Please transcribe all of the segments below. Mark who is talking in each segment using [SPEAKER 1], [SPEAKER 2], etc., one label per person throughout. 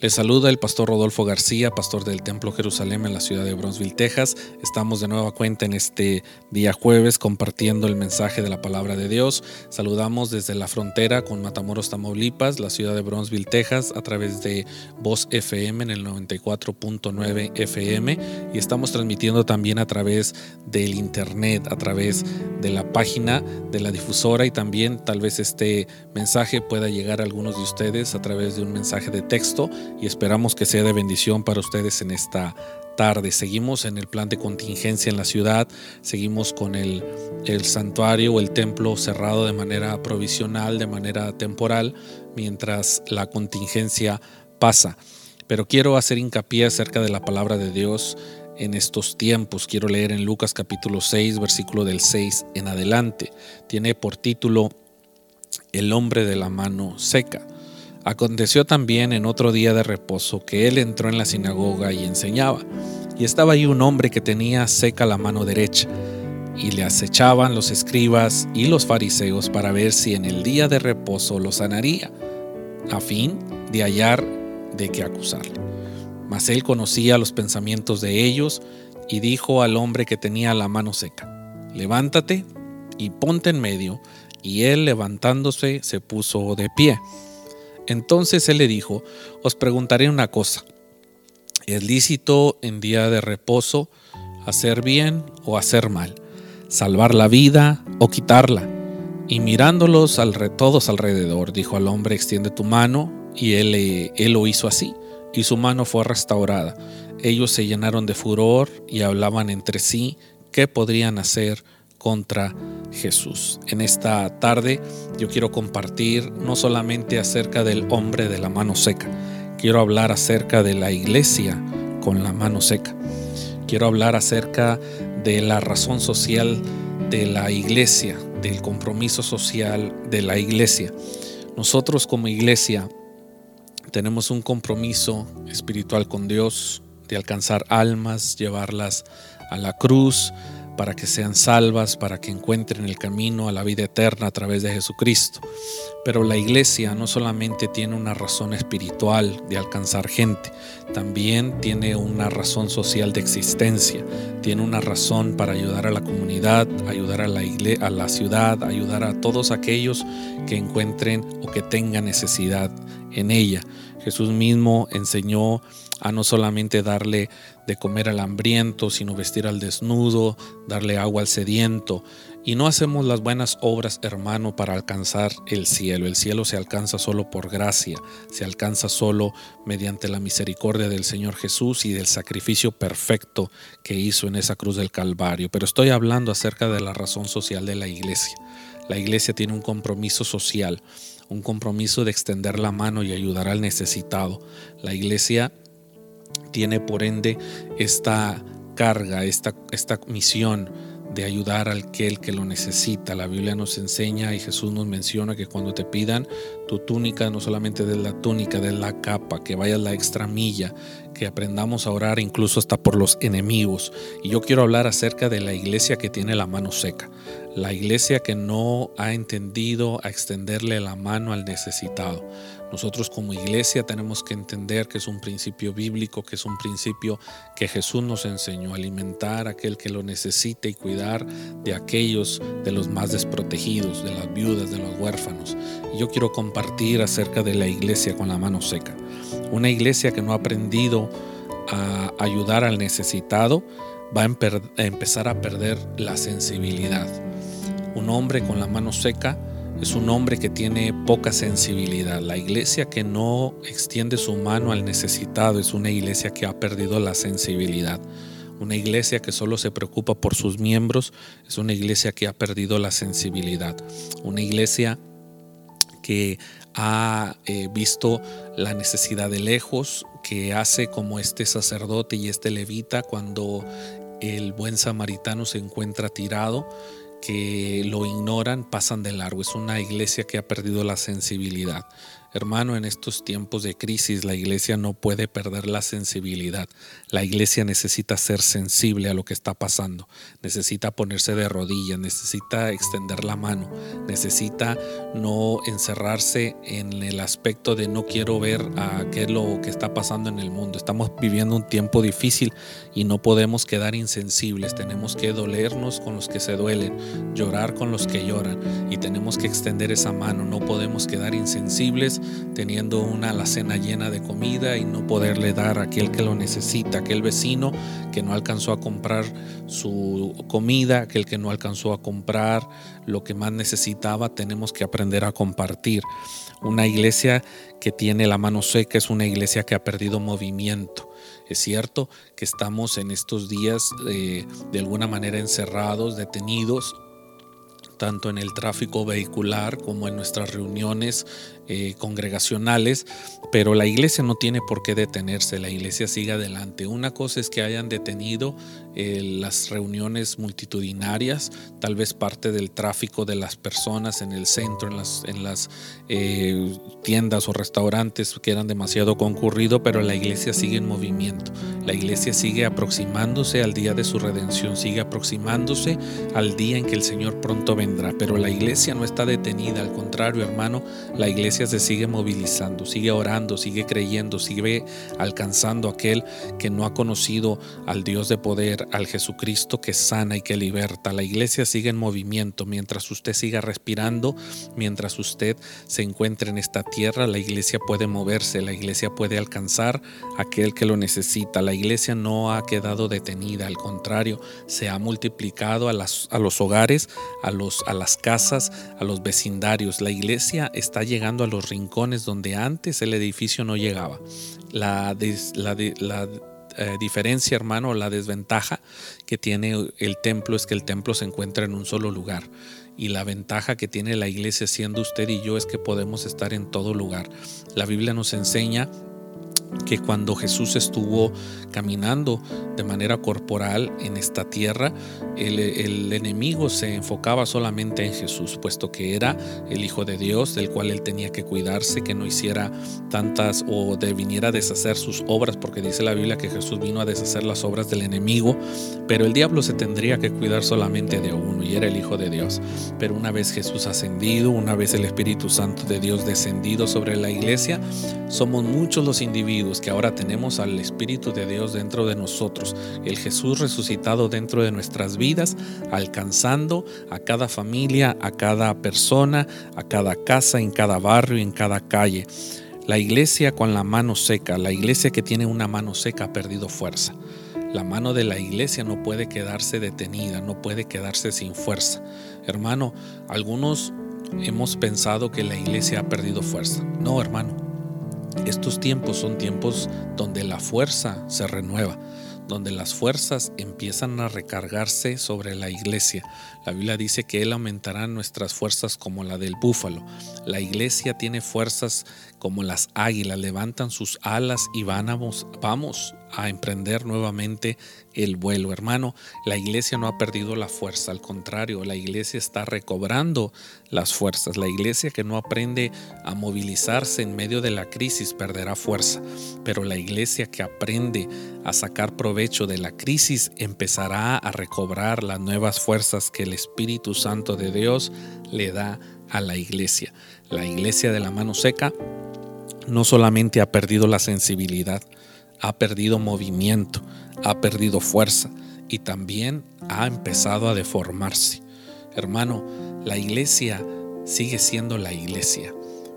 [SPEAKER 1] Les saluda el pastor Rodolfo García, pastor del Templo Jerusalén en la ciudad de Bronzeville, Texas. Estamos de nueva cuenta en este día jueves compartiendo el mensaje de la palabra de Dios. Saludamos desde la frontera con Matamoros, Tamaulipas, la ciudad de Bronzeville, Texas, a través de Voz FM en el 94.9 FM y estamos transmitiendo también a través del internet, a través de la página de la difusora y también tal vez este mensaje pueda llegar a algunos de ustedes a través de un mensaje de texto y esperamos que sea de bendición para ustedes en esta tarde. Seguimos en el plan de contingencia en la ciudad, seguimos con el, el santuario o el templo cerrado de manera provisional, de manera temporal, mientras la contingencia pasa. Pero quiero hacer hincapié acerca de la palabra de Dios en estos tiempos. Quiero leer en Lucas capítulo 6, versículo del 6 en adelante. Tiene por título El hombre de la mano seca. Aconteció también en otro día de reposo que él entró en la sinagoga y enseñaba, y estaba ahí un hombre que tenía seca la mano derecha, y le acechaban los escribas y los fariseos para ver si en el día de reposo lo sanaría, a fin de hallar de qué acusarle. Mas él conocía los pensamientos de ellos y dijo al hombre que tenía la mano seca, levántate y ponte en medio, y él levantándose se puso de pie. Entonces él le dijo, os preguntaré una cosa, ¿es lícito en día de reposo hacer bien o hacer mal? ¿Salvar la vida o quitarla? Y mirándolos al, todos alrededor, dijo al hombre, extiende tu mano, y él, él lo hizo así, y su mano fue restaurada. Ellos se llenaron de furor y hablaban entre sí qué podrían hacer contra Jesús. En esta tarde yo quiero compartir no solamente acerca del hombre de la mano seca, quiero hablar acerca de la iglesia con la mano seca. Quiero hablar acerca de la razón social de la iglesia, del compromiso social de la iglesia. Nosotros como iglesia tenemos un compromiso espiritual con Dios de alcanzar almas, llevarlas a la cruz, para que sean salvas, para que encuentren el camino a la vida eterna a través de Jesucristo. Pero la iglesia no solamente tiene una razón espiritual de alcanzar gente, también tiene una razón social de existencia, tiene una razón para ayudar a la comunidad, ayudar a la, a la ciudad, ayudar a todos aquellos que encuentren o que tengan necesidad en ella. Jesús mismo enseñó a no solamente darle de comer al hambriento, sino vestir al desnudo, darle agua al sediento. Y no hacemos las buenas obras, hermano, para alcanzar el cielo. El cielo se alcanza solo por gracia, se alcanza solo mediante la misericordia del Señor Jesús y del sacrificio perfecto que hizo en esa cruz del Calvario. Pero estoy hablando acerca de la razón social de la iglesia. La iglesia tiene un compromiso social, un compromiso de extender la mano y ayudar al necesitado. La iglesia tiene por ende esta carga, esta, esta misión de ayudar al que que lo necesita. La Biblia nos enseña y Jesús nos menciona que cuando te pidan tu túnica, no solamente de la túnica, de la capa, que vayas la extra milla, que aprendamos a orar incluso hasta por los enemigos. Y yo quiero hablar acerca de la iglesia que tiene la mano seca, la iglesia que no ha entendido a extenderle la mano al necesitado. Nosotros como iglesia tenemos que entender que es un principio bíblico, que es un principio que Jesús nos enseñó, alimentar a aquel que lo necesite y cuidar de aquellos de los más desprotegidos, de las viudas, de los huérfanos. Yo quiero compartir acerca de la iglesia con la mano seca. Una iglesia que no ha aprendido a ayudar al necesitado va a empezar a perder la sensibilidad. Un hombre con la mano seca es un hombre que tiene poca sensibilidad. La iglesia que no extiende su mano al necesitado es una iglesia que ha perdido la sensibilidad. Una iglesia que solo se preocupa por sus miembros es una iglesia que ha perdido la sensibilidad. Una iglesia que ha eh, visto la necesidad de lejos, que hace como este sacerdote y este levita cuando el buen samaritano se encuentra tirado que lo ignoran pasan de largo. Es una iglesia que ha perdido la sensibilidad. Hermano, en estos tiempos de crisis la iglesia no puede perder la sensibilidad. La iglesia necesita ser sensible a lo que está pasando. Necesita ponerse de rodillas, necesita extender la mano, necesita no encerrarse en el aspecto de no quiero ver a qué es lo que está pasando en el mundo. Estamos viviendo un tiempo difícil y no podemos quedar insensibles. Tenemos que dolernos con los que se duelen, llorar con los que lloran y tenemos que extender esa mano. No podemos quedar insensibles teniendo una alacena llena de comida y no poderle dar a aquel que lo necesita, aquel vecino que no alcanzó a comprar su comida, aquel que no alcanzó a comprar lo que más necesitaba, tenemos que aprender a compartir. Una iglesia que tiene la mano seca es una iglesia que ha perdido movimiento. Es cierto que estamos en estos días eh, de alguna manera encerrados, detenidos, tanto en el tráfico vehicular como en nuestras reuniones eh, congregacionales, pero la iglesia no tiene por qué detenerse, la iglesia sigue adelante. Una cosa es que hayan detenido eh, las reuniones multitudinarias, tal vez parte del tráfico de las personas en el centro, en las, eh, tiendas o restaurantes que eran demasiado concurridos, pero la iglesia sigue en movimiento, la iglesia sigue aproximándose al día de su redención, sigue aproximándose al día en que el Señor pronto vendrá, pero la iglesia no está detenida, al contrario hermano, la iglesia se sigue movilizando, sigue orando, sigue creyendo, sigue alcanzando aquel que no ha conocido al Dios de poder, al Jesucristo que sana y que liberta. La iglesia sigue en movimiento. Mientras usted siga respirando, mientras usted se encuentre en esta tierra, la iglesia puede moverse, la iglesia puede alcanzar aquel que lo necesita. La iglesia no ha quedado detenida, al contrario, se ha multiplicado a, a los hogares, a, los, a las casas, a los vecindarios. La iglesia está llegando a los rincones donde antes el edificio no llegaba. La, la eh, diferencia, hermano, la desventaja que tiene el templo es que el templo se encuentra en un solo lugar. Y la ventaja que tiene la iglesia siendo usted y yo es que podemos estar en todo lugar. La Biblia nos enseña que cuando Jesús estuvo caminando de manera corporal en esta tierra, el, enemigo se enfocaba solamente en Jesús, puesto que era el Hijo de Dios, del cual él tenía que cuidarse, que no hiciera tantas o de viniera a deshacer sus obras, porque dice la Biblia que Jesús vino a deshacer las obras del enemigo, pero el diablo se tendría que cuidar solamente de uno, y era el Hijo de Dios. Pero una vez Jesús ascendido, una vez el Espíritu Santo de Dios descendido sobre la iglesia, somos muchos los individuos que ahora tenemos al Espíritu de Dios dentro de nosotros, el Jesús resucitado dentro de nuestras vidas, alcanzando a cada familia, a cada persona, a cada casa, en cada barrio, en cada calle. La iglesia con la mano seca, la iglesia que tiene una mano seca ha perdido fuerza. La mano de la iglesia no puede quedarse detenida, no puede quedarse sin fuerza. Hermano, algunos hemos pensado que la iglesia ha perdido fuerza. No, hermano. Estos tiempos son tiempos donde la fuerza se renueva, donde las fuerzas empiezan a recargarse sobre la iglesia. La Biblia dice que Él aumentará nuestras fuerzas como la del búfalo. La iglesia tiene fuerzas como las águilas, levantan sus alas y vamos, vamos a emprender nuevamente el vuelo. Hermano, la iglesia no ha perdido la fuerza, al contrario, la iglesia está recobrando las fuerzas. La iglesia que no aprende a movilizarse en medio de la crisis perderá fuerza, pero la iglesia que aprende a sacar provecho de la crisis empezará a recobrar las nuevas fuerzas que el Espíritu Santo de Dios le da a la iglesia. La iglesia de la mano seca no solamente ha perdido la sensibilidad, ha perdido movimiento, ha perdido fuerza y también ha empezado a deformarse. Hermano, la iglesia sigue siendo la iglesia.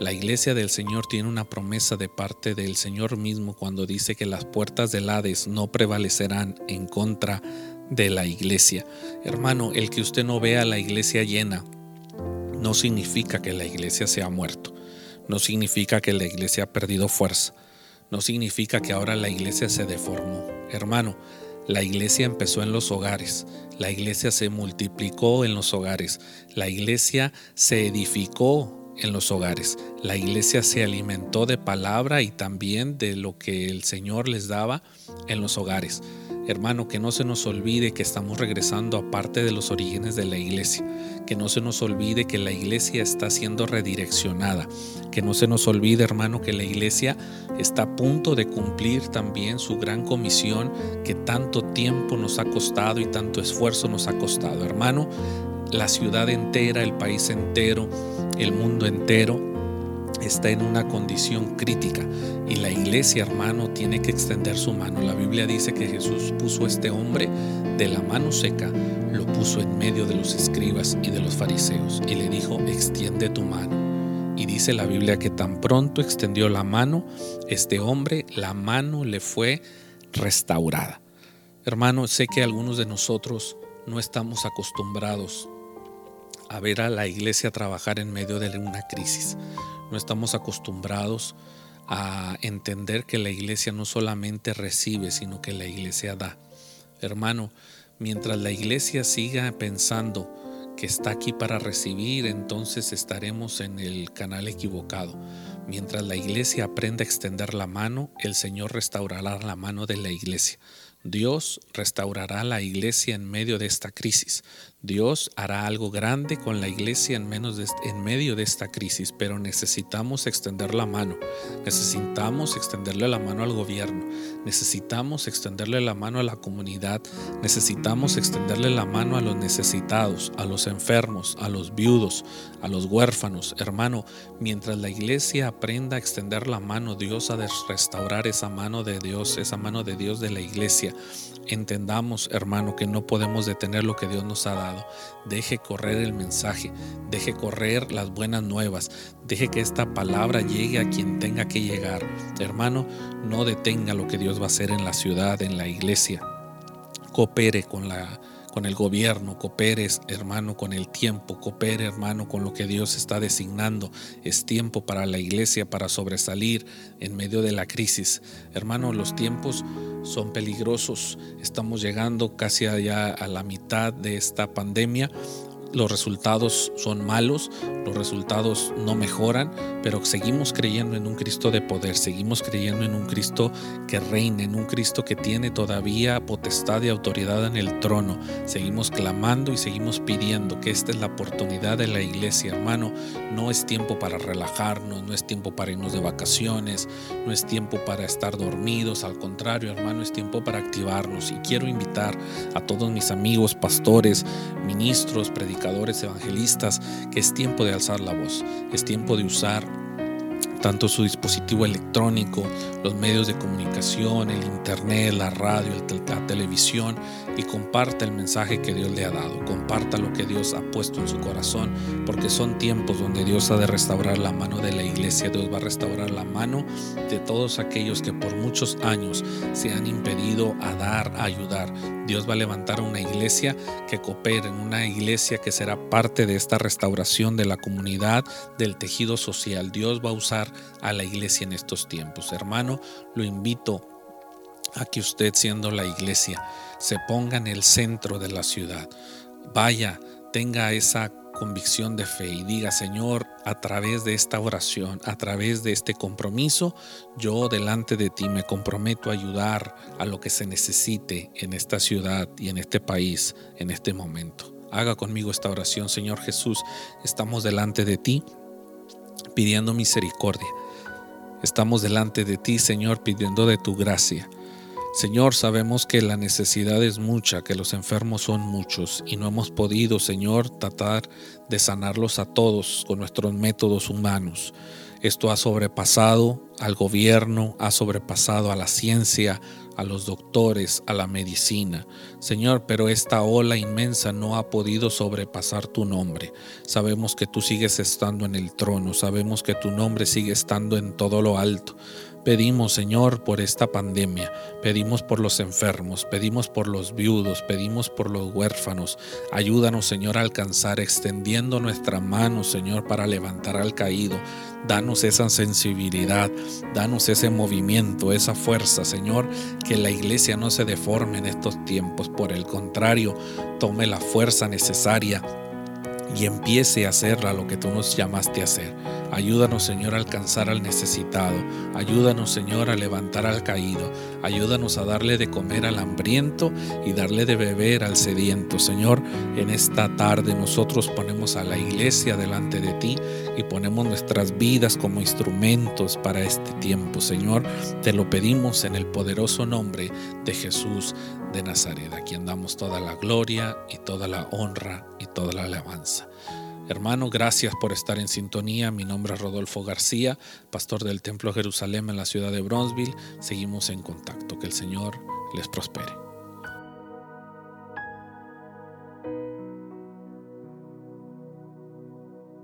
[SPEAKER 1] La iglesia del Señor tiene una promesa de parte del Señor mismo cuando dice que las puertas del Hades no prevalecerán en contra de la iglesia. Hermano, el que usted no vea la iglesia llena no significa que la iglesia se ha muerto. No significa que la iglesia ha perdido fuerza no significa que ahora la iglesia se deformó. Hermano, la iglesia empezó en los hogares, la iglesia se multiplicó en los hogares, la iglesia se edificó en los hogares, la iglesia se alimentó de palabra y también de lo que el Señor les daba en los hogares. Hermano, que no se nos olvide que estamos regresando a parte de los orígenes de la iglesia, que no se nos olvide que la iglesia está siendo redireccionada, que no se nos olvide, hermano, que la iglesia está a punto de cumplir también su gran comisión que tanto tiempo nos ha costado y tanto esfuerzo nos ha costado. Hermano, la ciudad entera, el país entero, el mundo entero está en una condición crítica y la iglesia, hermano, tiene que extender su mano. La Biblia dice que Jesús puso a este hombre de la mano seca, lo puso en medio de los escribas y de los fariseos y le dijo, extiende tu mano. Y dice la Biblia que tan pronto extendió la mano, este hombre, la mano le fue restaurada. Hermano, sé que algunos de nosotros no estamos acostumbrados a ver a la iglesia trabajar en medio de una crisis. No estamos acostumbrados a entender que la iglesia no solamente recibe, sino que la iglesia da. Hermano, mientras la iglesia siga pensando que está aquí para recibir, entonces estaremos en el canal equivocado. Mientras la iglesia aprenda a extender la mano, el Señor restaurará la mano de la iglesia. Dios restaurará la iglesia en medio de esta crisis. Dios hará algo grande con la iglesia en, medio de esta crisis, pero necesitamos extender la mano. Necesitamos extenderle la mano al gobierno. Necesitamos extenderle la mano a la comunidad. Necesitamos extenderle la mano a los necesitados, a los enfermos, a los viudos, a los huérfanos. Hermano, mientras la iglesia aprenda a extender la mano, Dios ha de restaurar esa mano de Dios, esa mano de Dios de la iglesia entendamos, hermano, que no podemos detener lo que Dios nos ha dado. Deje correr el mensaje, deje correr las buenas nuevas, deje que esta palabra llegue a quien tenga que llegar. Hermano, no detenga lo que Dios va a hacer en la ciudad, en la iglesia. Coopere con la con el gobierno, coopere hermano con el tiempo, coopere hermano con lo que Dios está designando. Es tiempo para la iglesia para sobresalir en medio de la crisis. Hermano, los tiempos son peligrosos. Estamos llegando casi allá a la mitad de esta pandemia los resultados son malos, los resultados no mejoran, pero seguimos creyendo en un Cristo de poder, seguimos creyendo en un Cristo que reina, en un Cristo que tiene todavía potestad y autoridad en el trono. Seguimos clamando y seguimos pidiendo que esta es la oportunidad de la iglesia, hermano. No es tiempo para relajarnos, no es tiempo para irnos de vacaciones, no es tiempo para estar dormidos, al contrario, hermano, es tiempo para activarnos. Y quiero invitar a todos mis amigos, pastores, ministros, evangelistas, que es tiempo de alzar la voz, es tiempo de usar tanto su dispositivo electrónico, los medios de comunicación, el internet, la radio, la televisión y comparta el mensaje que Dios le ha dado, comparta lo que Dios ha puesto en su corazón, porque son tiempos donde Dios ha de restaurar la mano de la iglesia, Dios va a restaurar la mano de todos aquellos que por muchos años se han impedido a dar, a ayudar. Dios va a levantar una iglesia que coopere, una iglesia que será parte de esta restauración de la comunidad, del tejido social. Dios va a usar a la iglesia en estos tiempos. Hermano, lo invito a que usted siendo la iglesia se ponga en el centro de la ciudad. Vaya, tenga esa convicción de fe y diga, Señor, a través de esta oración, a través de este compromiso, yo delante de ti me comprometo a ayudar a lo que se necesite en esta ciudad y en este país en este momento. Haga conmigo esta oración, Señor Jesús, estamos delante de ti pidiendo misericordia. Estamos delante de ti, Señor, pidiendo de tu gracia. Señor, sabemos que la necesidad es mucha, que los enfermos son muchos y no hemos podido, Señor, tratar de sanarlos a todos con nuestros métodos humanos. Esto ha sobrepasado al gobierno, ha sobrepasado a la ciencia, a los doctores, a la medicina. Señor, pero esta ola inmensa no ha podido sobrepasar tu nombre. Sabemos que tú sigues estando en el trono, sabemos que tu nombre sigue estando en todo lo alto. Pedimos, Señor, por esta pandemia, pedimos por los enfermos, pedimos por los viudos, pedimos por los huérfanos. Ayúdanos, Señor, a alcanzar, extendiendo nuestra mano, Señor, para levantar al caído. Danos esa sensibilidad, danos ese movimiento, esa fuerza, Señor, que la iglesia no se deforme en estos tiempos. Por el contrario, tome la fuerza necesaria y empiece a hacer a lo que tú nos llamaste a hacer. Ayúdanos, Señor, a alcanzar al necesitado. Ayúdanos, Señor, a levantar al caído. Ayúdanos a darle de comer al hambriento y darle de beber al sediento. Señor, en esta tarde nosotros ponemos a la iglesia delante de ti y ponemos nuestras vidas como instrumentos para este tiempo. Señor, te lo pedimos en el poderoso nombre de Jesús de Nazaret, a quien damos toda la gloria y toda la honra y toda la alabanza. Hermano, gracias por estar en sintonía. Mi nombre es Rodolfo García, pastor del Templo Jerusalén en la ciudad de Bronzeville. Seguimos en contacto. Que el Señor les prospere.